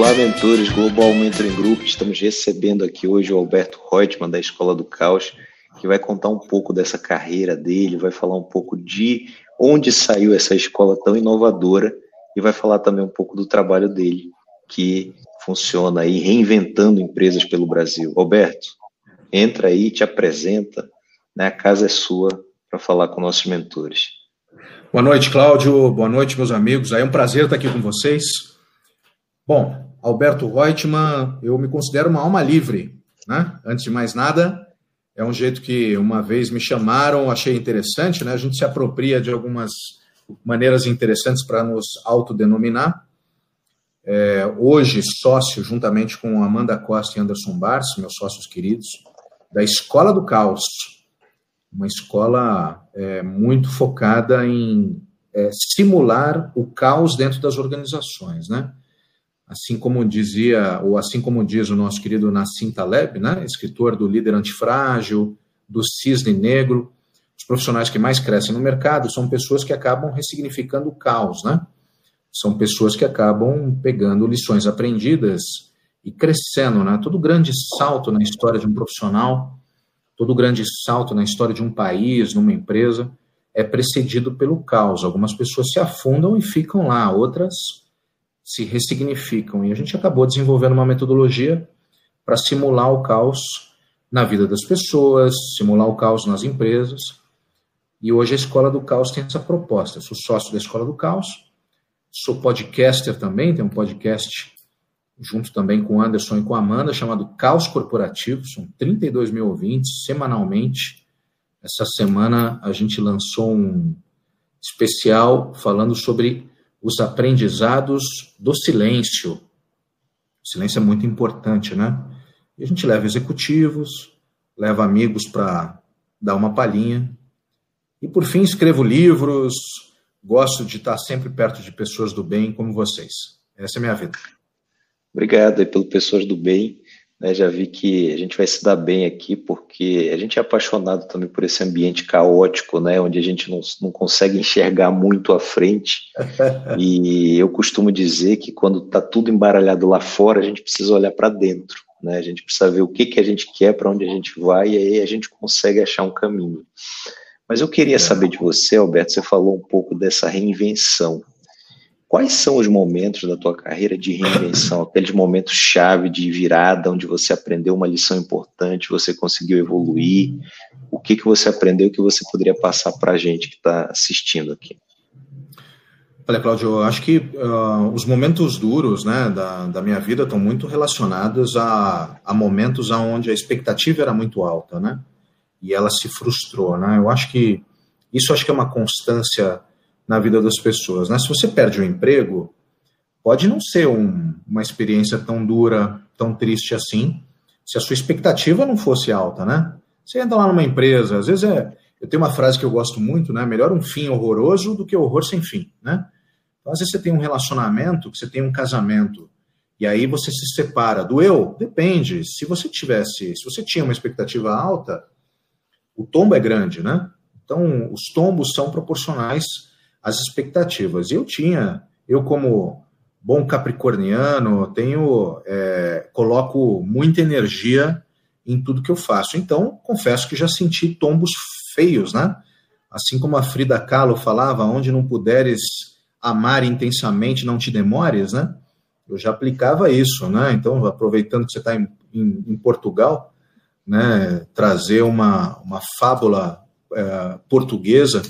Olá, mentores Global Mentoring Group. Estamos recebendo aqui hoje o Alberto Reutemann, da Escola do Caos, que vai contar um pouco dessa carreira dele, vai falar um pouco de onde saiu essa escola tão inovadora e vai falar também um pouco do trabalho dele, que funciona aí reinventando empresas pelo Brasil. Alberto, entra aí, te apresenta, né? a casa é sua para falar com nossos mentores. Boa noite, Cláudio. Boa noite, meus amigos. É um prazer estar aqui com vocês. Bom, Alberto Reutemann, eu me considero uma alma livre, né? Antes de mais nada, é um jeito que uma vez me chamaram, achei interessante, né? A gente se apropria de algumas maneiras interessantes para nos autodenominar. É, hoje, sócio, juntamente com Amanda Costa e Anderson Bars, meus sócios queridos, da Escola do Caos, uma escola é, muito focada em é, simular o caos dentro das organizações, né? Assim como dizia, ou assim como diz o nosso querido Nassim Taleb, né, escritor do Líder Antifrágil, do Cisne Negro, os profissionais que mais crescem no mercado são pessoas que acabam ressignificando o caos, né? São pessoas que acabam pegando lições aprendidas e crescendo, né? Todo grande salto na história de um profissional, todo grande salto na história de um país, numa empresa, é precedido pelo caos. Algumas pessoas se afundam e ficam lá, outras se ressignificam. E a gente acabou desenvolvendo uma metodologia para simular o caos na vida das pessoas, simular o caos nas empresas. E hoje a Escola do Caos tem essa proposta. Eu sou sócio da Escola do Caos, sou podcaster também, tem um podcast junto também com o Anderson e com a Amanda, chamado Caos Corporativo. São 32 mil ouvintes semanalmente. Essa semana a gente lançou um especial falando sobre os aprendizados do silêncio. O silêncio é muito importante, né? E a gente leva executivos, leva amigos para dar uma palhinha. E por fim, escrevo livros, gosto de estar sempre perto de pessoas do bem como vocês. Essa é a minha vida. Obrigado aí pelo Pessoas do Bem. Né, já vi que a gente vai se dar bem aqui, porque a gente é apaixonado também por esse ambiente caótico, né, onde a gente não, não consegue enxergar muito à frente. e eu costumo dizer que quando está tudo embaralhado lá fora, a gente precisa olhar para dentro. Né, a gente precisa ver o que, que a gente quer, para onde a gente vai, e aí a gente consegue achar um caminho. Mas eu queria é. saber de você, Alberto, você falou um pouco dessa reinvenção. Quais são os momentos da tua carreira de reinvenção, aqueles momentos chave de virada, onde você aprendeu uma lição importante, você conseguiu evoluir? O que, que você aprendeu que você poderia passar para a gente que está assistindo aqui? Olha, Cláudio, eu acho que uh, os momentos duros né, da, da minha vida estão muito relacionados a, a momentos onde a expectativa era muito alta, né? E ela se frustrou, né? Eu acho que isso acho que é uma constância na vida das pessoas. Né? Se você perde o emprego, pode não ser um, uma experiência tão dura, tão triste assim, se a sua expectativa não fosse alta, né? Você entra lá numa empresa, às vezes é. Eu tenho uma frase que eu gosto muito, né? Melhor um fim horroroso do que horror sem fim, né? Então, às vezes você tem um relacionamento, você tem um casamento, e aí você se separa. Doeu? Depende. Se você tivesse, se você tinha uma expectativa alta, o tombo é grande, né? Então, os tombos são proporcionais as expectativas. Eu tinha, eu como bom capricorniano, tenho, é, coloco muita energia em tudo que eu faço. Então, confesso que já senti tombos feios, né? Assim como a Frida Kahlo falava, onde não puderes amar intensamente, não te demores, né? Eu já aplicava isso, né? Então, aproveitando que você está em, em, em, Portugal, né, trazer uma, uma fábula é, portuguesa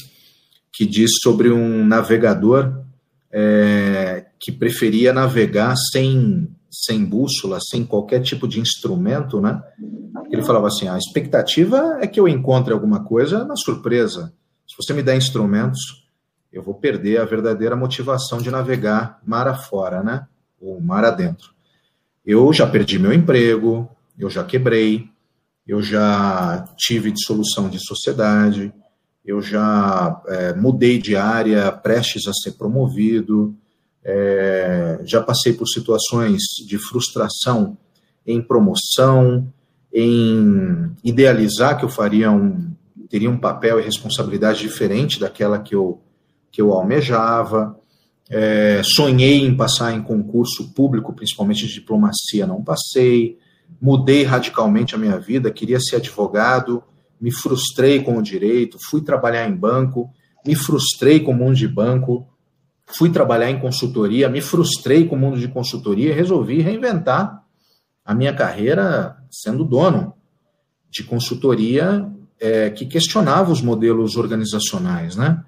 que diz sobre um navegador é, que preferia navegar sem, sem bússola, sem qualquer tipo de instrumento, né? Ele falava assim: a expectativa é que eu encontre alguma coisa na surpresa. Se você me der instrumentos, eu vou perder a verdadeira motivação de navegar mar afora, né? Ou mar adentro. Eu já perdi meu emprego, eu já quebrei, eu já tive dissolução de sociedade, eu já é, mudei de área, prestes a ser promovido, é, já passei por situações de frustração em promoção, em idealizar que eu faria um, teria um papel e responsabilidade diferente daquela que eu, que eu almejava. É, sonhei em passar em concurso público, principalmente de diplomacia, não passei. Mudei radicalmente a minha vida, queria ser advogado, me frustrei com o direito, fui trabalhar em banco, me frustrei com o mundo de banco, fui trabalhar em consultoria, me frustrei com o mundo de consultoria e resolvi reinventar a minha carreira sendo dono de consultoria é, que questionava os modelos organizacionais, né?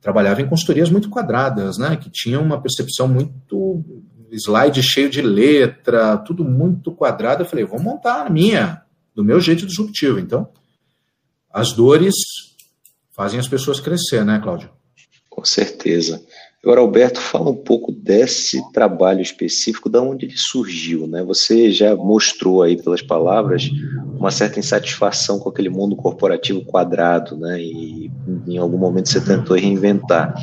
Trabalhava em consultorias muito quadradas, né? Que tinham uma percepção muito slide cheio de letra, tudo muito quadrado. Eu falei, vou montar a minha, do meu jeito disruptivo. Então, as dores fazem as pessoas crescer, né, Cláudio? Com certeza. Agora, Alberto, fala um pouco desse trabalho específico, da onde ele surgiu, né? Você já mostrou aí pelas palavras uma certa insatisfação com aquele mundo corporativo quadrado, né? E em algum momento você tentou reinventar.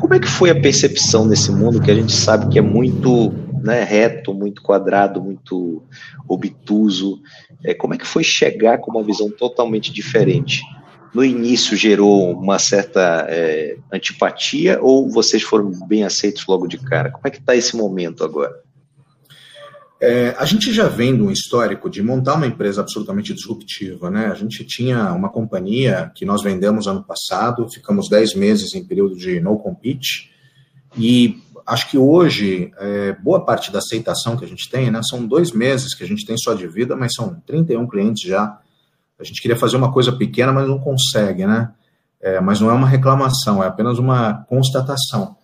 Como é que foi a percepção nesse mundo que a gente sabe que é muito né, reto, muito quadrado, muito obtuso? É, como é que foi chegar com uma visão totalmente diferente? no início gerou uma certa é, antipatia ou vocês foram bem aceitos logo de cara? Como é que está esse momento agora? É, a gente já vem de um histórico de montar uma empresa absolutamente disruptiva, né? A gente tinha uma companhia que nós vendemos ano passado, ficamos 10 meses em período de no compete, e acho que hoje, é, boa parte da aceitação que a gente tem, né? São dois meses que a gente tem só de vida, mas são 31 clientes já a gente queria fazer uma coisa pequena, mas não consegue, né? É, mas não é uma reclamação, é apenas uma constatação.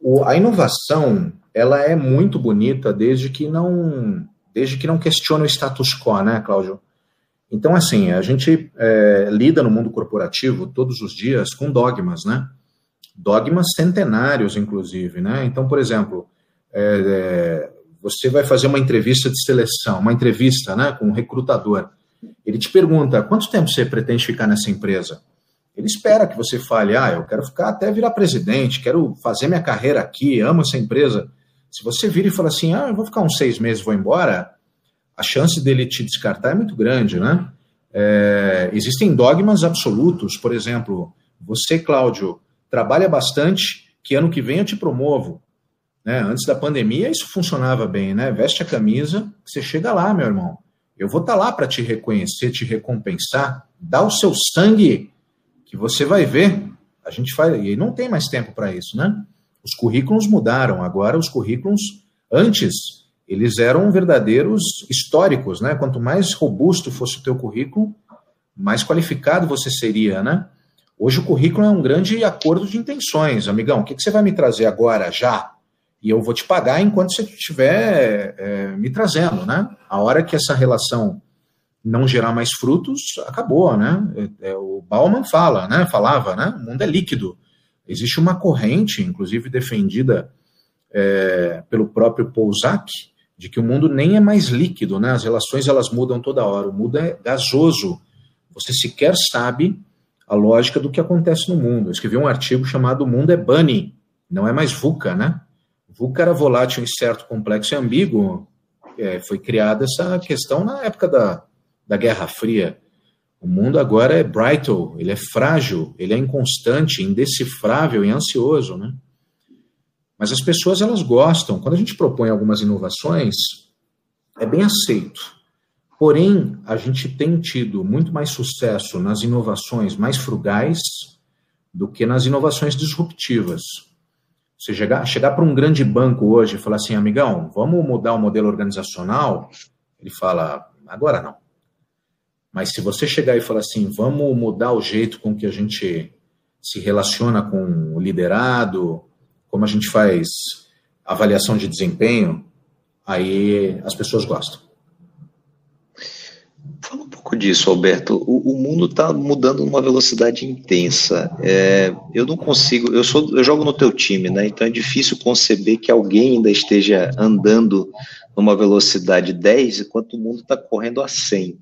O, a inovação, ela é muito bonita desde que não desde que não questiona o status quo, né, Cláudio? Então, assim, a gente é, lida no mundo corporativo todos os dias com dogmas, né? Dogmas centenários, inclusive, né? Então, por exemplo, é, é, você vai fazer uma entrevista de seleção, uma entrevista, né, com um recrutador. Ele te pergunta: quanto tempo você pretende ficar nessa empresa? Ele espera que você fale: ah, eu quero ficar até virar presidente, quero fazer minha carreira aqui, amo essa empresa. Se você vira e fala assim: ah, eu vou ficar uns seis meses, vou embora, a chance dele te descartar é muito grande, né? É, existem dogmas absolutos, por exemplo, você, Cláudio, trabalha bastante, que ano que vem eu te promovo. Né? Antes da pandemia, isso funcionava bem, né? Veste a camisa, você chega lá, meu irmão. Eu vou estar tá lá para te reconhecer, te recompensar, dá o seu sangue, que você vai ver. A gente faz, e não tem mais tempo para isso, né? Os currículos mudaram. Agora, os currículos, antes, eles eram verdadeiros históricos, né? Quanto mais robusto fosse o teu currículo, mais qualificado você seria, né? Hoje o currículo é um grande acordo de intenções. Amigão, o que, que você vai me trazer agora, já? e eu vou te pagar enquanto você estiver é, me trazendo, né? A hora que essa relação não gerar mais frutos, acabou, né? É, é, o Bauman fala, né? Falava, né? O mundo é líquido. Existe uma corrente, inclusive defendida é, pelo próprio Pousac, de que o mundo nem é mais líquido, né? As relações elas mudam toda hora. O mundo é gasoso. Você sequer sabe a lógica do que acontece no mundo. Eu escrevi um artigo chamado O Mundo é Bunny, não é mais VUCA, né? VUCA era volátil, incerto, complexo e ambíguo. É, foi criada essa questão na época da, da Guerra Fria. O mundo agora é brittle, ele é frágil, ele é inconstante, indecifrável e ansioso, né? Mas as pessoas elas gostam. Quando a gente propõe algumas inovações, é bem aceito. Porém, a gente tem tido muito mais sucesso nas inovações mais frugais do que nas inovações disruptivas. Você chegar, chegar para um grande banco hoje e falar assim, amigão, vamos mudar o modelo organizacional, ele fala, agora não. Mas se você chegar e falar assim, vamos mudar o jeito com que a gente se relaciona com o liderado, como a gente faz avaliação de desempenho, aí as pessoas gostam. Pouco disso, Alberto. O, o mundo está mudando numa velocidade intensa. É, eu não consigo. Eu sou, eu jogo no teu time, né? Então é difícil conceber que alguém ainda esteja andando numa velocidade 10 enquanto o mundo está correndo a 100.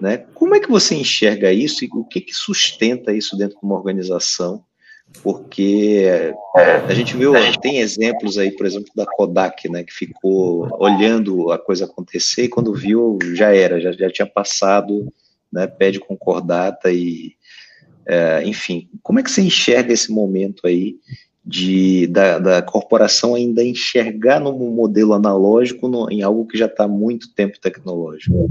Né? Como é que você enxerga isso e o que, que sustenta isso dentro de uma organização? Porque é, a gente viu, tem exemplos aí, por exemplo, da Kodak, né, que ficou olhando a coisa acontecer e quando viu já era, já, já tinha passado, né, pede concordata e, é, enfim, como é que você enxerga esse momento aí de, da, da corporação ainda enxergar no modelo analógico no, em algo que já está há muito tempo tecnológico?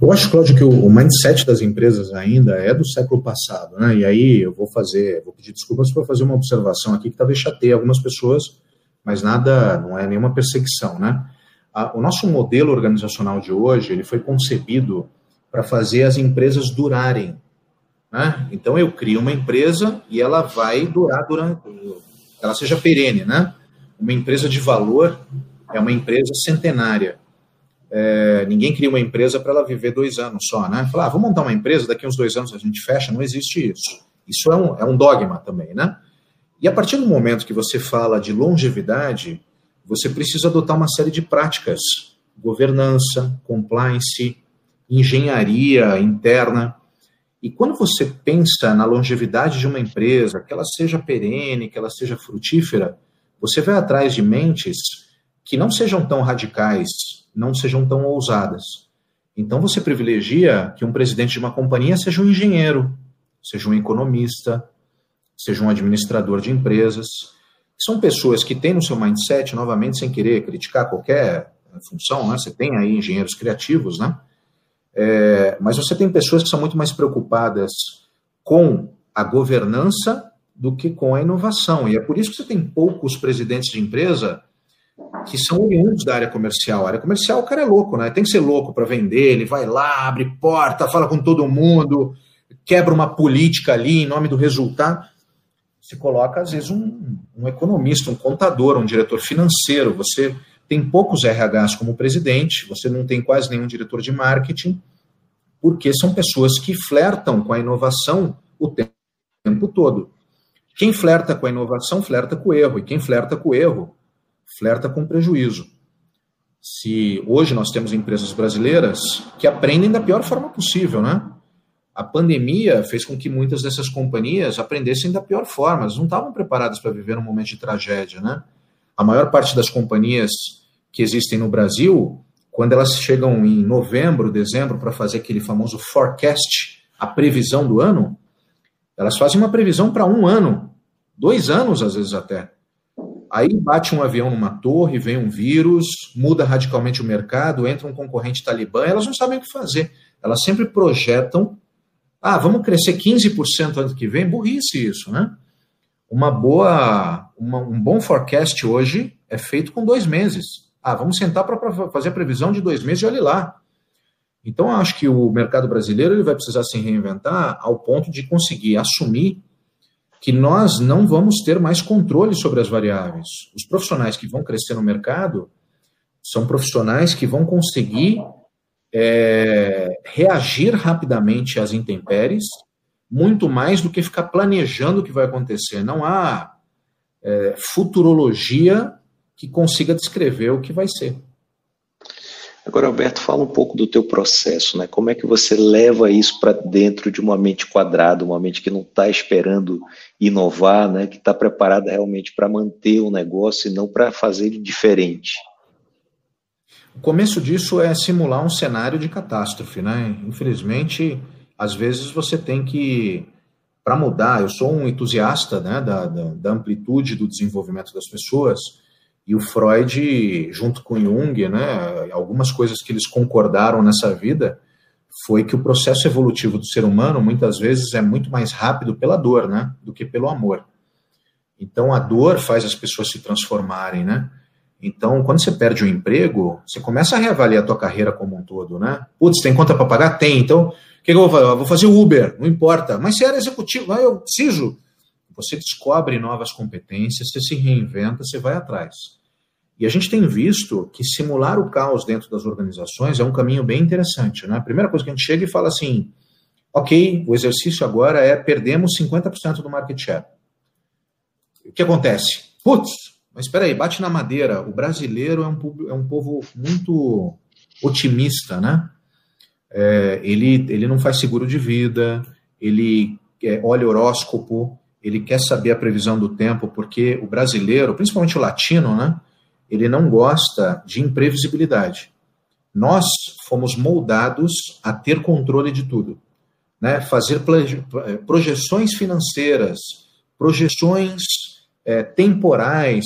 Eu acho, Cláudio, que o, mindset das empresas ainda é do século passado, né? E aí eu vou fazer, vou pedir desculpas para fazer uma observação aqui que talvez chateie algumas pessoas, mas nada, não é nenhuma perseguição, né? O nosso modelo organizacional de hoje, ele foi concebido para fazer as empresas durarem, né? Então eu crio uma empresa e ela vai durar durante, ela seja perene, né? Uma empresa de valor é uma empresa centenária. É, ninguém cria uma empresa para ela viver dois anos só, né? Falar, ah, vamos montar uma empresa, daqui uns dois anos a gente fecha, não existe isso. Isso é um, é um dogma também, né? E a partir do momento que você fala de longevidade, você precisa adotar uma série de práticas, governança, compliance, engenharia interna, e quando você pensa na longevidade de uma empresa, que ela seja perene, que ela seja frutífera, você vai atrás de mentes que não sejam tão radicais, não sejam tão ousadas. Então você privilegia que um presidente de uma companhia seja um engenheiro, seja um economista, seja um administrador de empresas. São pessoas que têm no seu mindset, novamente, sem querer criticar qualquer função, né? Você tem aí engenheiros criativos, né? É, mas você tem pessoas que são muito mais preocupadas com a governança do que com a inovação. E é por isso que você tem poucos presidentes de empresa que são oriundos da área comercial. A área comercial, o cara é louco, né? Tem que ser louco para vender, ele vai lá, abre porta, fala com todo mundo, quebra uma política ali em nome do resultado. Se coloca, às vezes, um, um economista, um contador, um diretor financeiro. Você tem poucos RHs como presidente, você não tem quase nenhum diretor de marketing, porque são pessoas que flertam com a inovação o tempo todo. Quem flerta com a inovação, flerta com o erro, e quem flerta com o erro, flerta com prejuízo. Se hoje nós temos empresas brasileiras que aprendem da pior forma possível, né? A pandemia fez com que muitas dessas companhias aprendessem da pior forma, elas não estavam preparadas para viver um momento de tragédia, né? A maior parte das companhias que existem no Brasil, quando elas chegam em novembro, dezembro, para fazer aquele famoso forecast, a previsão do ano, elas fazem uma previsão para um ano, dois anos às vezes até. Aí bate um avião numa torre, vem um vírus, muda radicalmente o mercado, entra um concorrente talibã, elas não sabem o que fazer. Elas sempre projetam, ah, vamos crescer 15% ano que vem, burrice isso, né? Uma boa, uma, um bom forecast hoje é feito com dois meses. Ah, vamos sentar para fazer a previsão de dois meses e olhe lá. Então, acho que o mercado brasileiro ele vai precisar se reinventar ao ponto de conseguir assumir que nós não vamos ter mais controle sobre as variáveis. Os profissionais que vão crescer no mercado são profissionais que vão conseguir é, reagir rapidamente às intempéries, muito mais do que ficar planejando o que vai acontecer. Não há é, futurologia que consiga descrever o que vai ser. Agora, Alberto, fala um pouco do teu processo, né? Como é que você leva isso para dentro de uma mente quadrada, uma mente que não está esperando inovar, né? Que está preparada realmente para manter o negócio e não para fazer ele diferente. O começo disso é simular um cenário de catástrofe, né? Infelizmente, às vezes você tem que para mudar. Eu sou um entusiasta né, da, da, da amplitude do desenvolvimento das pessoas e o Freud, junto com Jung, né, algumas coisas que eles concordaram nessa vida foi que o processo evolutivo do ser humano muitas vezes é muito mais rápido pela dor, né, do que pelo amor. Então a dor faz as pessoas se transformarem, né? Então, quando você perde o emprego, você começa a reavaliar a tua carreira como um todo, né? Putz, tem conta para pagar? Tem. Então, o que, que, eu vou fazer? Eu vou fazer Uber, não importa. Mas se era executivo, eu preciso. Você descobre novas competências, você se reinventa, você vai atrás. E a gente tem visto que simular o caos dentro das organizações é um caminho bem interessante. Né? A primeira coisa que a gente chega e fala assim: ok, o exercício agora é perdemos 50% do market share. O que acontece? Putz, mas espera aí, bate na madeira. O brasileiro é um, é um povo muito otimista, né? É, ele, ele não faz seguro de vida, ele é, olha horóscopo, ele quer saber a previsão do tempo, porque o brasileiro, principalmente o latino, né, ele não gosta de imprevisibilidade. Nós fomos moldados a ter controle de tudo, né? fazer projeções financeiras, projeções é, temporais.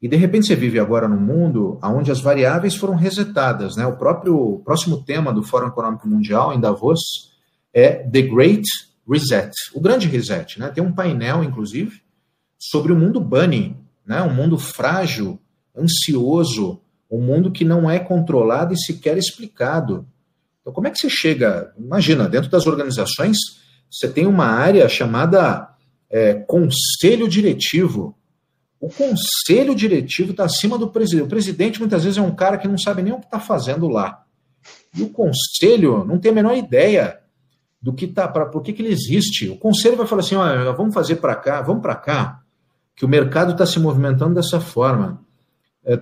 E de repente você vive agora num mundo onde as variáveis foram resetadas. Né? O próprio o próximo tema do Fórum Econômico Mundial em Davos é The Great Reset, o grande reset. Né? Tem um painel, inclusive, sobre o mundo bunny, né? um mundo frágil, ansioso, um mundo que não é controlado e sequer explicado. Então, como é que você chega? Imagina, dentro das organizações, você tem uma área chamada é, conselho diretivo. O conselho diretivo está acima do presidente. O presidente muitas vezes é um cara que não sabe nem o que está fazendo lá. E o conselho não tem a menor ideia do que tá, para por que, que ele existe. O conselho vai falar assim: olha, vamos fazer para cá, vamos para cá, que o mercado está se movimentando dessa forma. É,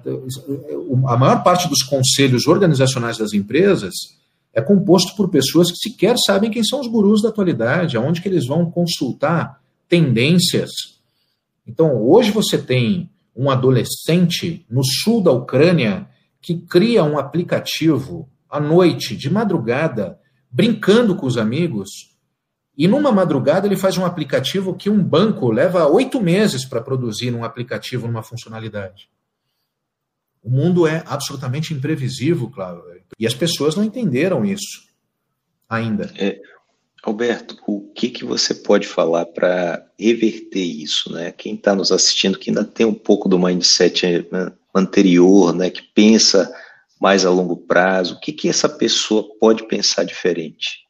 a maior parte dos conselhos organizacionais das empresas é composto por pessoas que sequer sabem quem são os gurus da atualidade, aonde que eles vão consultar tendências. Então, hoje você tem um adolescente no sul da Ucrânia que cria um aplicativo à noite, de madrugada, brincando com os amigos, e numa madrugada ele faz um aplicativo que um banco leva oito meses para produzir um aplicativo numa funcionalidade. O mundo é absolutamente imprevisível, claro. E as pessoas não entenderam isso ainda. É, Alberto, o que, que você pode falar para reverter isso? Né? Quem está nos assistindo, que ainda tem um pouco do mindset né, anterior, né, que pensa mais a longo prazo, o que, que essa pessoa pode pensar diferente?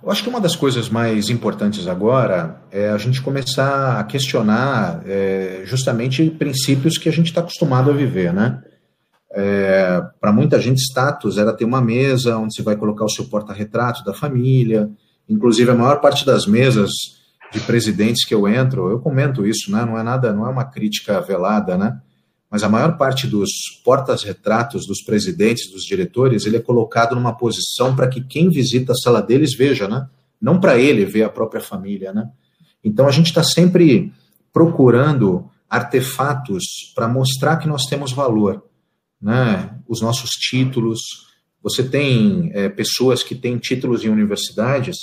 Eu acho que uma das coisas mais importantes agora é a gente começar a questionar é, justamente princípios que a gente está acostumado a viver, né? É, Para muita gente, status era ter uma mesa onde você vai colocar o seu porta-retrato da família. Inclusive, a maior parte das mesas de presidentes que eu entro, eu comento isso, né? Não é nada, não é uma crítica velada, né? Mas a maior parte dos portas-retratos dos presidentes, dos diretores, ele é colocado numa posição para que quem visita a sala deles veja, né? Não para ele ver a própria família, né? Então a gente está sempre procurando artefatos para mostrar que nós temos valor, né? Os nossos títulos. Você tem é, pessoas que têm títulos em universidades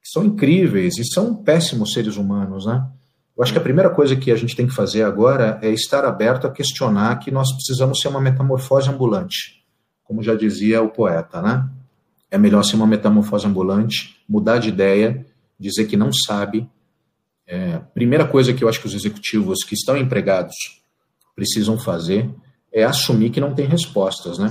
que são incríveis e são péssimos seres humanos, né? Eu acho que a primeira coisa que a gente tem que fazer agora é estar aberto a questionar que nós precisamos ser uma metamorfose ambulante, como já dizia o poeta, né? É melhor ser uma metamorfose ambulante, mudar de ideia, dizer que não sabe. É, primeira coisa que eu acho que os executivos que estão empregados precisam fazer é assumir que não tem respostas, né?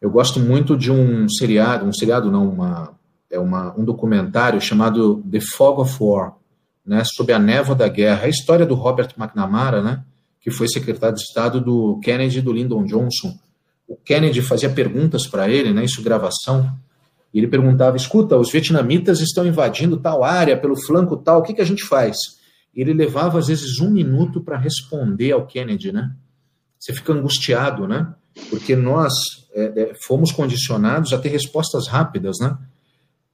Eu gosto muito de um seriado, um seriado não, uma, é uma, um documentário chamado The Fog of War, né, sob a névoa da guerra. A história do Robert McNamara, né, que foi secretário de Estado do Kennedy e do Lyndon Johnson. O Kennedy fazia perguntas para ele, né, isso gravação, e ele perguntava: escuta, os vietnamitas estão invadindo tal área, pelo flanco tal, o que, que a gente faz? Ele levava, às vezes, um minuto para responder ao Kennedy, né? Você fica angustiado, né? Porque nós é, é, fomos condicionados a ter respostas rápidas, né?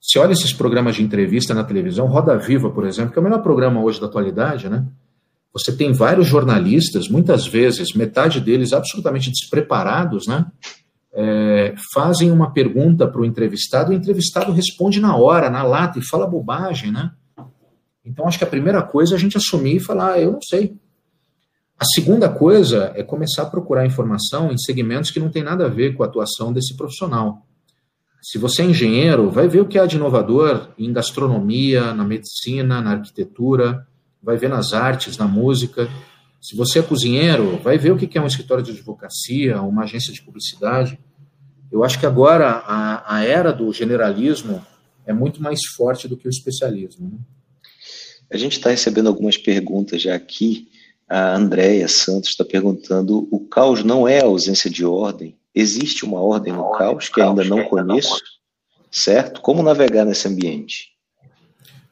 Se olha esses programas de entrevista na televisão, Roda Viva, por exemplo, que é o melhor programa hoje da atualidade, né? Você tem vários jornalistas, muitas vezes, metade deles absolutamente despreparados, né? É, fazem uma pergunta para o entrevistado, o entrevistado responde na hora, na lata, e fala bobagem, né? Então, acho que a primeira coisa é a gente assumir e falar, ah, eu não sei. A segunda coisa é começar a procurar informação em segmentos que não tem nada a ver com a atuação desse profissional. Se você é engenheiro, vai ver o que há de inovador em gastronomia, na medicina, na arquitetura, vai ver nas artes, na música. Se você é cozinheiro, vai ver o que é um escritório de advocacia, uma agência de publicidade. Eu acho que agora a, a era do generalismo é muito mais forte do que o especialismo. Né? A gente está recebendo algumas perguntas já aqui. A Andréia Santos está perguntando: o caos não é a ausência de ordem, Existe uma ordem no caos que ainda não conheço, certo? Como navegar nesse ambiente?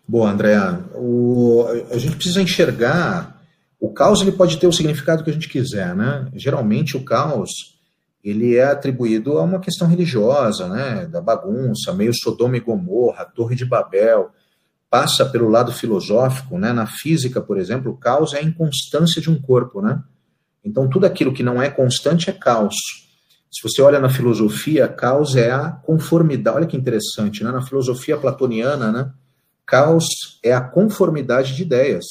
Bom, André, o, a gente precisa enxergar. O caos ele pode ter o significado que a gente quiser, né? Geralmente o caos ele é atribuído a uma questão religiosa, né? Da bagunça, meio Sodoma e Gomorra, Torre de Babel. Passa pelo lado filosófico, né? Na física, por exemplo, o caos é a inconstância de um corpo, né? Então tudo aquilo que não é constante é caos. Se você olha na filosofia, caos é a conformidade. Olha que interessante, né? Na filosofia platoniana, né? Caos é a conformidade de ideias.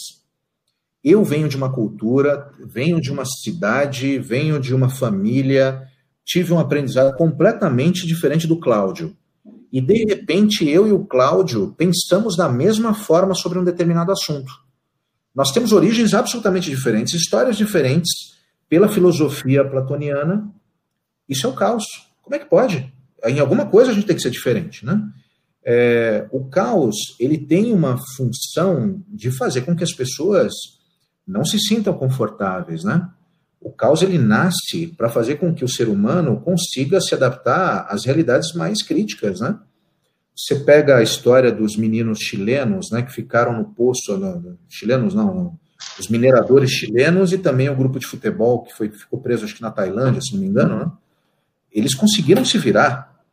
Eu venho de uma cultura, venho de uma cidade, venho de uma família, tive um aprendizado completamente diferente do Cláudio. E de repente eu e o Cláudio pensamos da mesma forma sobre um determinado assunto. Nós temos origens absolutamente diferentes, histórias diferentes, pela filosofia platoniana. Isso é o caos. Como é que pode? Em alguma coisa a gente tem que ser diferente, né? É, o caos ele tem uma função de fazer com que as pessoas não se sintam confortáveis, né? O caos ele nasce para fazer com que o ser humano consiga se adaptar às realidades mais críticas, né? Você pega a história dos meninos chilenos, né, que ficaram no poço, no, chilenos não, não, os mineradores chilenos e também o grupo de futebol que foi ficou preso acho que na Tailândia, se não me engano, né? Eles conseguiram se virar,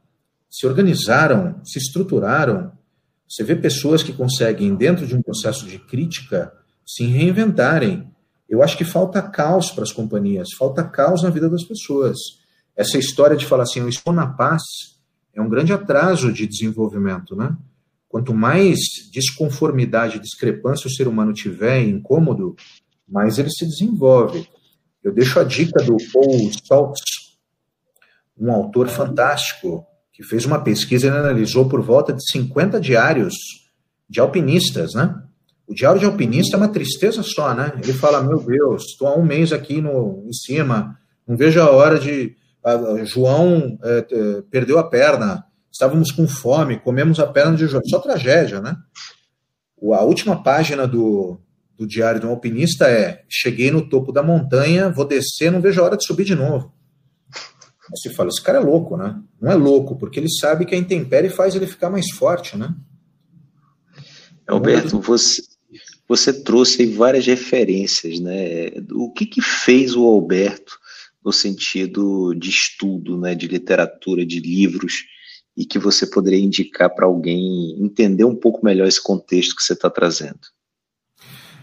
se organizaram, se estruturaram. Você vê pessoas que conseguem dentro de um processo de crítica se reinventarem. Eu acho que falta caos para as companhias, falta caos na vida das pessoas. Essa história de falar assim, eu estou na paz, é um grande atraso de desenvolvimento, né? Quanto mais desconformidade, discrepância o ser humano tiver, incômodo, mais ele se desenvolve. Eu deixo a dica do Paul um autor fantástico, que fez uma pesquisa e analisou por volta de 50 diários de alpinistas, né? O diário de alpinista é uma tristeza só, né? Ele fala: Meu Deus, estou há um mês aqui no, em cima, não vejo a hora de. João é, é, perdeu a perna, estávamos com fome, comemos a perna de João. Só tragédia, né? A última página do, do diário de um alpinista é: Cheguei no topo da montanha, vou descer, não vejo a hora de subir de novo. Você fala: Esse cara é louco, né? Não é louco, porque ele sabe que a intempérie faz ele ficar mais forte, né? Alberto, você, você trouxe aí várias referências, né? O que, que fez o Alberto no sentido de estudo, né, de literatura, de livros, e que você poderia indicar para alguém entender um pouco melhor esse contexto que você está trazendo?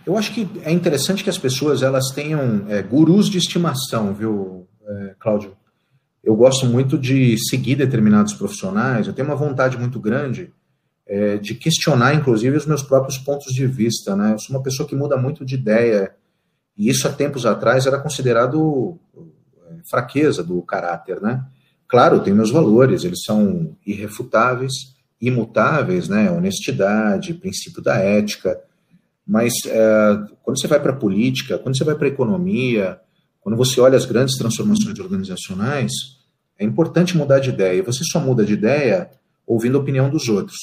Eu acho que é interessante que as pessoas elas tenham é, gurus de estimação, viu, é, Cláudio? Eu gosto muito de seguir determinados profissionais, eu tenho uma vontade muito grande é, de questionar, inclusive, os meus próprios pontos de vista. Né? Eu sou uma pessoa que muda muito de ideia, e isso há tempos atrás era considerado é, fraqueza do caráter. Né? Claro, tem meus valores, eles são irrefutáveis, imutáveis, né? honestidade, princípio da ética, mas é, quando você vai para a política, quando você vai para a economia, quando você olha as grandes transformações organizacionais, é importante mudar de ideia. Você só muda de ideia ouvindo a opinião dos outros.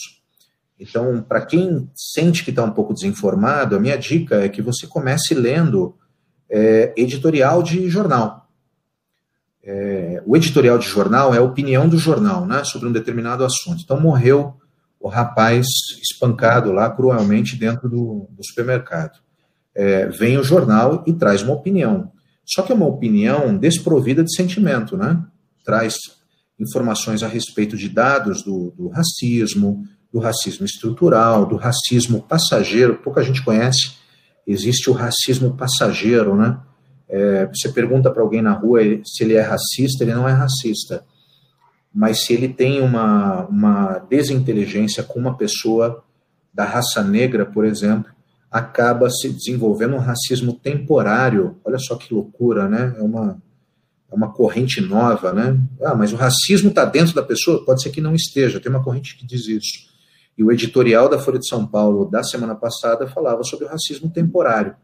Então, para quem sente que está um pouco desinformado, a minha dica é que você comece lendo é, editorial de jornal. É, o editorial de jornal é a opinião do jornal né, sobre um determinado assunto. Então, morreu o rapaz espancado lá cruelmente dentro do, do supermercado. É, vem o jornal e traz uma opinião. Só que é uma opinião desprovida de sentimento, né? Traz informações a respeito de dados do, do racismo, do racismo estrutural, do racismo passageiro, pouca gente conhece. Existe o racismo passageiro, né? É, você pergunta para alguém na rua se ele é racista, ele não é racista. Mas se ele tem uma, uma desinteligência com uma pessoa da raça negra, por exemplo, acaba se desenvolvendo um racismo temporário. Olha só que loucura, né? É uma, uma corrente nova, né? Ah, mas o racismo está dentro da pessoa? Pode ser que não esteja. Tem uma corrente que diz isso. E o editorial da Folha de São Paulo da semana passada falava sobre o racismo temporário.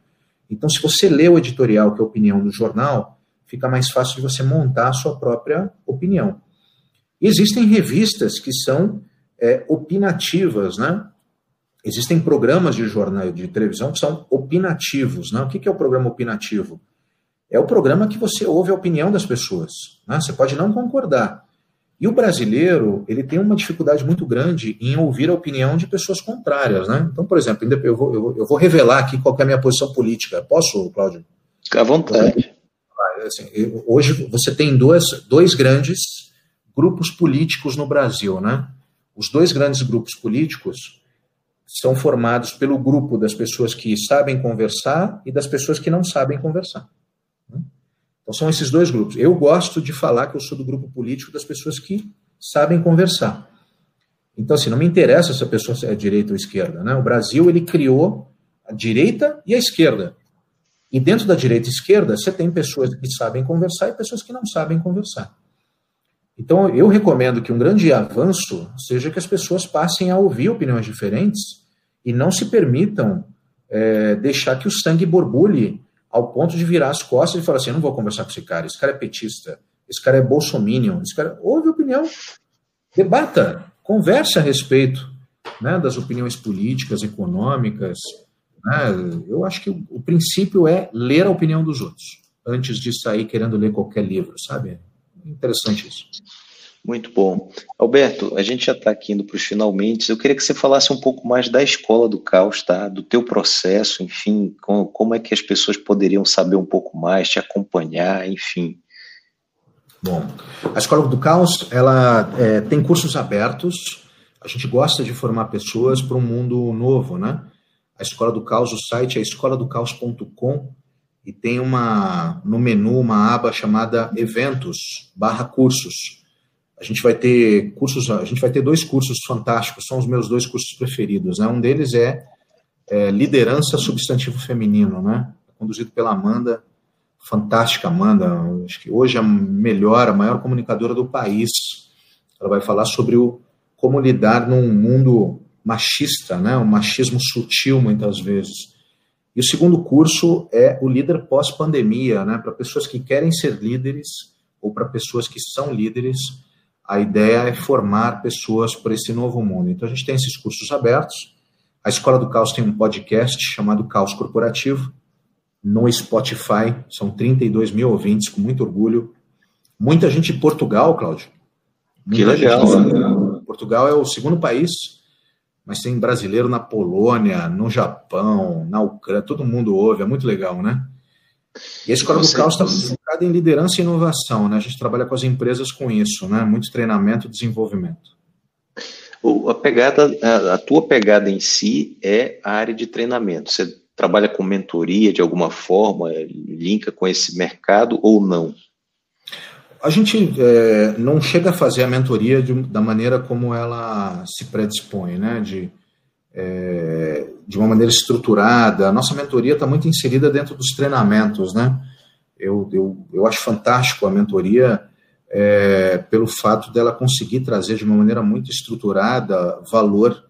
Então, se você lê o editorial, que é a opinião do jornal, fica mais fácil de você montar a sua própria opinião. Existem revistas que são é, opinativas, né? Existem programas de jornal de televisão que são opinativos. Né? O que é o programa opinativo? É o programa que você ouve a opinião das pessoas. Né? Você pode não concordar, e o brasileiro, ele tem uma dificuldade muito grande em ouvir a opinião de pessoas contrárias, né? Então, por exemplo, eu vou, eu vou revelar aqui qual é a minha posição política. Posso, Cláudio? Fica à vontade. Assim, hoje você tem dois, dois grandes grupos políticos no Brasil, né? Os dois grandes grupos políticos são formados pelo grupo das pessoas que sabem conversar e das pessoas que não sabem conversar. Então são esses dois grupos. Eu gosto de falar que eu sou do grupo político das pessoas que sabem conversar. Então, assim, não me interessa se a pessoa é direita ou esquerda. Né? O Brasil ele criou a direita e a esquerda. E dentro da direita e esquerda, você tem pessoas que sabem conversar e pessoas que não sabem conversar. Então, eu recomendo que um grande avanço seja que as pessoas passem a ouvir opiniões diferentes e não se permitam é, deixar que o sangue borbulhe ao ponto de virar as costas e falar assim: eu não vou conversar com esse cara, esse cara é petista, esse cara é bolsominion, esse cara. Ouve opinião, debata, converse a respeito né, das opiniões políticas, econômicas, né? Eu acho que o, o, princípio é ler a opinião dos outros, antes de sair querendo ler qualquer livro, sabe? Interessante isso. Muito bom. Alberto, a gente já está aqui indo para os finalmente. Eu queria que você falasse um pouco mais da escola do caos, tá? Do teu processo, enfim, com, como é que as pessoas poderiam saber um pouco mais, te acompanhar, enfim. Bom, a escola do caos, ela é, tem cursos abertos. A gente gosta de formar pessoas para um mundo novo, né? a Escola do Caos, o site é escoladocaos.com e tem uma no menu uma aba chamada eventos barra cursos. A gente vai ter cursos, a gente vai ter dois cursos fantásticos, são os meus dois cursos preferidos. Né? Um deles é, é liderança substantivo feminino, né? Conduzido pela Amanda, fantástica Amanda, acho que hoje é a melhor, a maior comunicadora do país. Ela vai falar sobre o como lidar num mundo machista, né? um machismo sutil muitas vezes. E o segundo curso é o líder pós-pandemia, né? para pessoas que querem ser líderes ou para pessoas que são líderes. A ideia é formar pessoas para esse novo mundo. Então a gente tem esses cursos abertos. A Escola do Caos tem um podcast chamado Caos Corporativo no Spotify. São 32 mil ouvintes, com muito orgulho. Muita gente de Portugal, Cláudio. Que legal. Gente... Portugal é o segundo país mas tem brasileiro na Polônia, no Japão, na Ucrânia, todo mundo ouve, é muito legal, né? E a Escola do Caos está focada em liderança e inovação, né? A gente trabalha com as empresas com isso, né? Muito treinamento e desenvolvimento. A pegada, a, a tua pegada em si é a área de treinamento. Você trabalha com mentoria de alguma forma, linka com esse mercado ou não? A gente é, não chega a fazer a mentoria de, da maneira como ela se predispõe, né? De, é, de uma maneira estruturada. A nossa mentoria está muito inserida dentro dos treinamentos, né? Eu, eu, eu acho fantástico a mentoria é, pelo fato dela conseguir trazer de uma maneira muito estruturada valor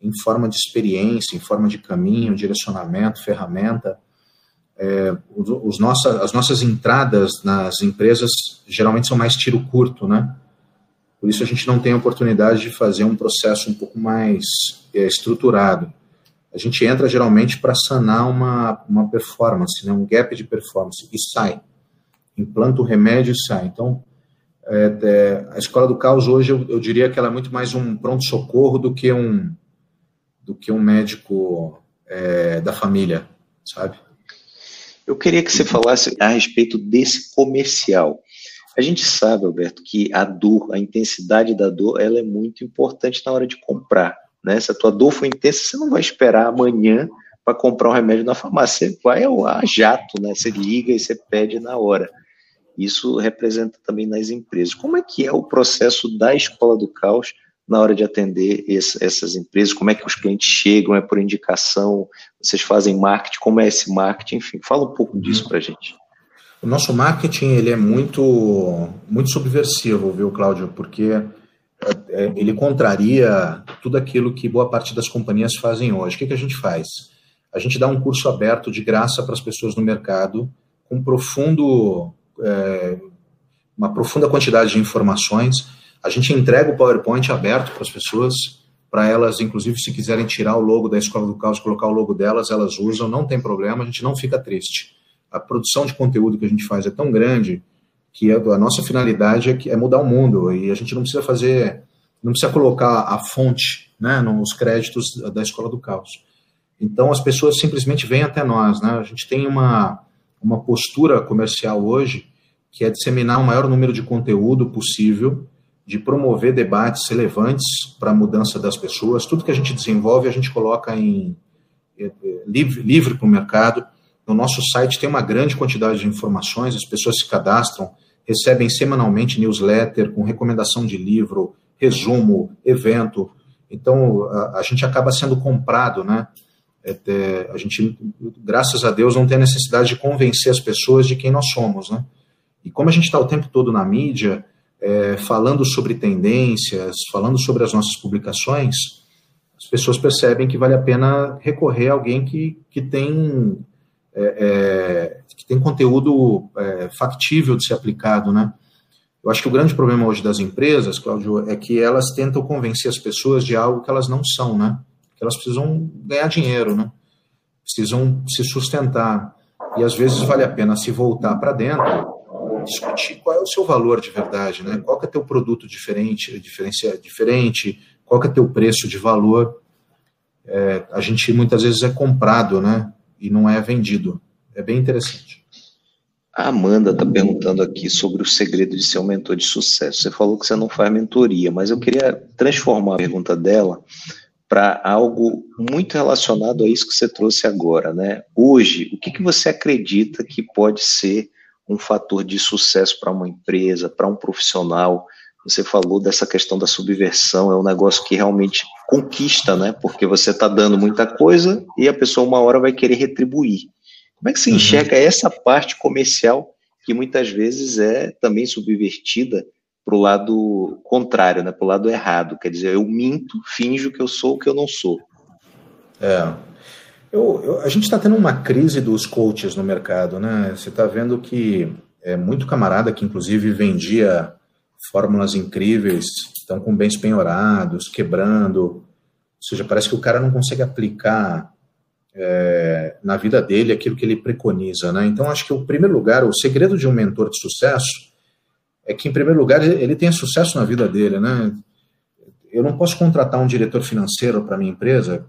em forma de experiência, em forma de caminho, direcionamento, ferramenta é, os, os nossa, as nossas entradas nas empresas geralmente são mais tiro curto, né? Por isso a gente não tem a oportunidade de fazer um processo um pouco mais é, estruturado. A gente entra geralmente para sanar uma, uma performance, né? um gap de performance, e sai. Implanta o remédio e sai. Então, é, é, a escola do caos hoje eu, eu, diria que ela é muito mais um pronto-socorro do que um do que um médico é, da família, sabe? Eu queria que você falasse a respeito desse comercial. A gente sabe, Alberto, que a dor, a intensidade da dor, ela é muito importante na hora de comprar. Né? Se a tua dor for intensa, você não vai esperar amanhã para comprar um remédio na farmácia. Você vai a jato, né? Você liga e você pede na hora. Isso representa também nas empresas. Como é que é o processo da escola do caos na hora de atender esse, essas empresas? Como é que os clientes chegam? É por indicação? Vocês fazem marketing? Como é esse marketing? Enfim, fala um pouco disso uhum. para a gente. O nosso marketing ele é muito, muito subversivo, viu, Cláudio? Porque é, é, ele contraria tudo aquilo que boa parte das companhias fazem hoje. O que, que a gente faz? A gente dá um curso aberto de graça para as pessoas no mercado, com profundo, é, uma profunda quantidade de informações a gente entrega o PowerPoint aberto para as pessoas, para elas, inclusive, se quiserem tirar o logo da Escola do Caos, colocar o logo delas, elas usam, não tem problema, a gente não fica triste. A produção de conteúdo que a gente faz é tão grande que a nossa finalidade é, é mudar o mundo e a gente não precisa fazer, não precisa colocar a fonte né, nos créditos da Escola do Caos. Então as pessoas simplesmente vêm até nós, né? A gente tem uma, uma postura comercial hoje que é disseminar o maior número de conteúdo possível de promover debates relevantes para a mudança das pessoas. Tudo que a gente desenvolve, a gente coloca em é, é, livre, livre para o mercado. No nosso site tem uma grande quantidade de informações, as pessoas se cadastram, recebem semanalmente newsletter com recomendação de livro, resumo, evento. Então, a, a gente acaba sendo comprado, né? é ter, a gente, graças a Deus, não tem a necessidade de convencer as pessoas de quem nós somos, né? E como a gente está o tempo todo na mídia, é, falando sobre tendências, falando sobre as nossas publicações, as pessoas percebem que vale a pena recorrer a alguém que, que tem é, é, que tem conteúdo é, factível de ser aplicado, né? Eu acho que o grande problema hoje das empresas, Cláudio, é que elas tentam convencer as pessoas de algo que elas não são, né? Que elas precisam ganhar dinheiro, né? Precisam se sustentar. E às vezes vale a pena se voltar para dentro, discutir qual é o seu valor de verdade, né? Qual que é teu produto diferente, diferencia, diferente, qual que é teu preço de valor. É, a gente muitas vezes é comprado, né? E não é vendido. É bem interessante. A Amanda está perguntando aqui sobre o segredo de ser um mentor de sucesso. Você falou que você não faz mentoria, mas eu queria transformar a pergunta dela para algo muito relacionado a isso que você trouxe agora, né? Hoje, o que, que você acredita que pode ser um fator de sucesso para uma empresa, para um profissional? Você falou dessa questão da subversão, é um negócio que realmente conquista, né? Porque você está dando muita coisa e a pessoa uma hora vai querer retribuir. Como é que você uhum. enxerga essa parte comercial que muitas vezes é também subvertida para o lado contrário, né, para o lado errado? Quer dizer, eu minto, finjo que eu sou o que eu não sou. É. Eu, eu, a gente está tendo uma crise dos coaches no mercado, né? Você está vendo que é muito camarada que, inclusive, vendia fórmulas incríveis, estão com bens penhorados, quebrando. Ou seja, parece que o cara não consegue aplicar é, na vida dele aquilo que ele preconiza, né? Então, acho que o primeiro lugar, o segredo de um mentor de sucesso é que, em primeiro lugar, ele tenha sucesso na vida dele, né? Eu não posso contratar um diretor financeiro para minha empresa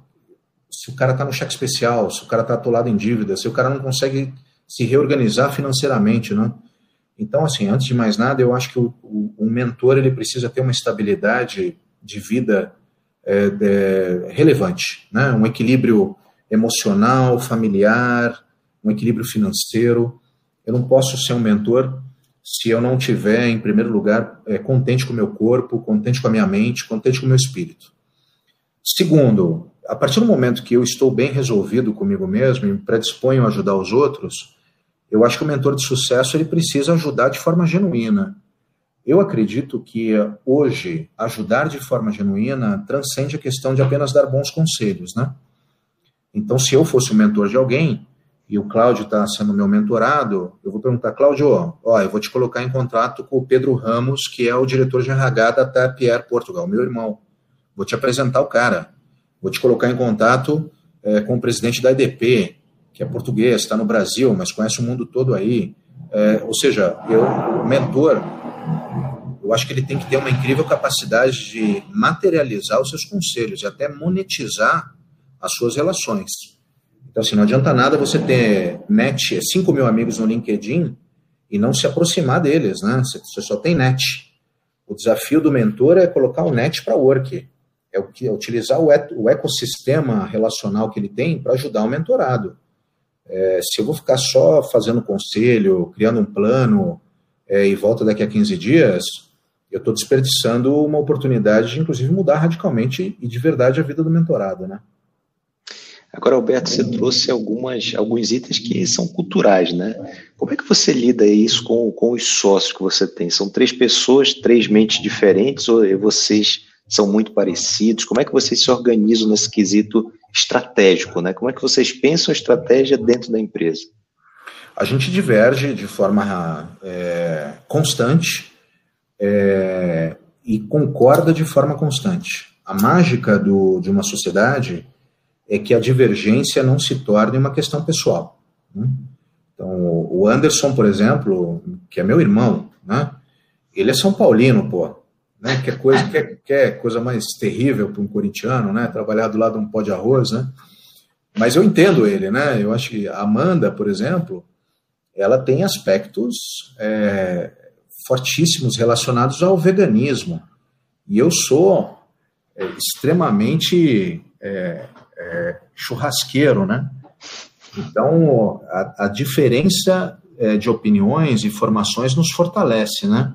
se o cara está no cheque especial, se o cara está atolado em dívida, se o cara não consegue se reorganizar financeiramente, né? Então, assim, antes de mais nada, eu acho que o, o, o mentor ele precisa ter uma estabilidade de vida é, é, relevante, né? Um equilíbrio emocional, familiar, um equilíbrio financeiro. Eu não posso ser um mentor se eu não tiver, em primeiro lugar, é, contente com o meu corpo, contente com a minha mente, contente com o meu espírito. Segundo, a partir do momento que eu estou bem resolvido comigo mesmo e me predisponho a ajudar os outros, eu acho que o mentor de sucesso ele precisa ajudar de forma genuína. Eu acredito que hoje ajudar de forma genuína transcende a questão de apenas dar bons conselhos, né? Então, se eu fosse o mentor de alguém, e o Cláudio está sendo meu mentorado, eu vou perguntar, Cláudio, ó, eu vou te colocar em contato com o Pedro Ramos, que é o diretor de RH da Tapier Portugal, meu irmão. Vou te apresentar o cara. Vou te colocar em contato é, com o presidente da IDP, que é português, está no Brasil, mas conhece o mundo todo aí. É, ou seja, eu, o mentor, eu acho que ele tem que ter uma incrível capacidade de materializar os seus conselhos e até monetizar as suas relações. Então, assim, não adianta nada você ter net, 5 mil amigos no LinkedIn e não se aproximar deles, né? Você só tem net. O desafio do mentor é colocar o net para work. É é utilizar o ecossistema relacional que ele tem para ajudar o mentorado. É, se eu vou ficar só fazendo conselho, criando um plano é, e volta daqui a 15 dias, eu estou desperdiçando uma oportunidade de, inclusive, mudar radicalmente e de verdade a vida do mentorado, né? Agora, Alberto, você trouxe algumas, alguns itens que são culturais, né? Como é que você lida isso com, com os sócios que você tem? São três pessoas, três mentes diferentes, ou vocês são muito parecidos? Como é que vocês se organizam nesse quesito estratégico, né? Como é que vocês pensam a estratégia dentro da empresa? A gente diverge de forma é, constante é, e concorda de forma constante. A mágica do, de uma sociedade é que a divergência não se torne uma questão pessoal. Né? Então, o Anderson, por exemplo, que é meu irmão, né? ele é São Paulino, pô. Né? Que, é coisa, que, é, que é coisa mais terrível para um corintiano, né? Trabalhar do lado de um pó de arroz, né? Mas eu entendo ele, né? Eu acho que a Amanda, por exemplo, ela tem aspectos é, fortíssimos relacionados ao veganismo. E eu sou é, extremamente é, é, churrasqueiro, né? Então, a, a diferença é, de opiniões e formações nos fortalece, né?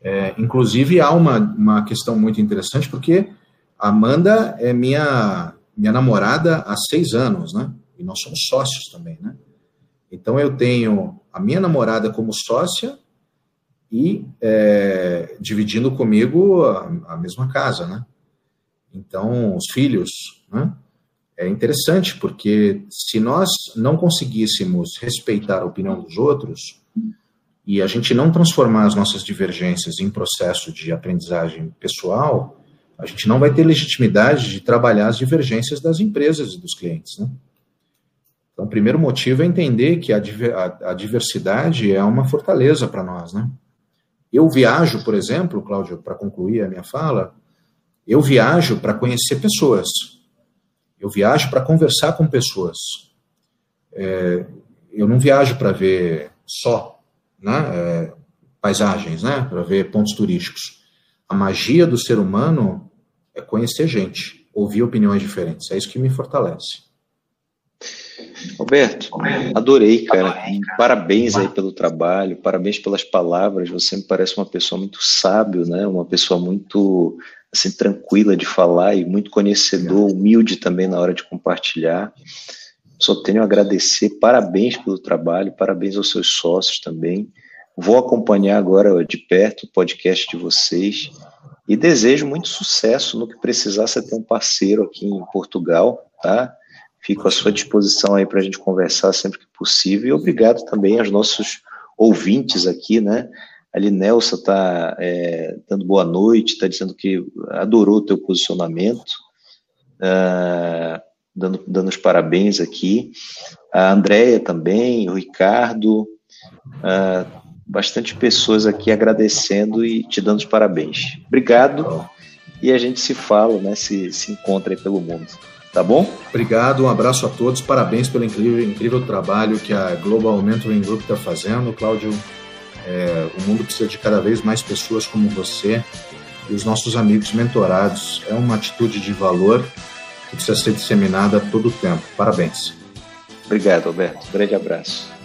É, inclusive, há uma, uma questão muito interessante, porque a Amanda é minha, minha namorada há seis anos, né? E nós somos sócios também, né? Então eu tenho a minha namorada como sócia e é, dividindo comigo a, a, mesma casa, né? Então os filhos, né? É interessante porque se nós não conseguíssemos respeitar a opinião dos outros e a gente não transformar as nossas divergências em processo de aprendizagem pessoal, a gente não vai ter legitimidade de trabalhar as divergências das empresas e dos clientes, né? Então, o primeiro motivo é entender que a, a, a diversidade é uma fortaleza para nós, né? Eu viajo, por exemplo, Cláudio, para concluir a minha fala, eu viajo para conhecer pessoas. Eu viajo para conversar com pessoas. É, eu não viajo para ver só né, é, paisagens, né, para ver pontos turísticos. A magia do ser humano é conhecer gente, ouvir opiniões diferentes. É isso que me fortalece. Roberto, adorei, cara. Parabéns aí pelo trabalho, parabéns pelas palavras. Você me parece uma pessoa muito sábio, né? Uma pessoa muito assim tranquila de falar e muito conhecedor, humilde também na hora de compartilhar. Só tenho a agradecer. Parabéns pelo trabalho, parabéns aos seus sócios também. Vou acompanhar agora de perto o podcast de vocês e desejo muito sucesso no que precisar. Você ter um parceiro aqui em Portugal, tá? Fico à sua disposição aí para a gente conversar sempre que possível. E obrigado também aos nossos ouvintes aqui, né? Ali Nelson está é, dando boa noite, está dizendo que adorou o teu posicionamento, uh, dando, dando os parabéns aqui. A Andréia também, o Ricardo, uh, bastante pessoas aqui agradecendo e te dando os parabéns. Obrigado e a gente se fala, né? Se, se encontra aí pelo mundo. Tá bom? Obrigado, um abraço a todos, parabéns pelo incrível, incrível trabalho que a Global Mentoring Group está fazendo. Cláudio, é, o mundo precisa de cada vez mais pessoas como você e os nossos amigos mentorados. É uma atitude de valor que precisa ser disseminada a todo o tempo. Parabéns. Obrigado, Alberto. grande abraço.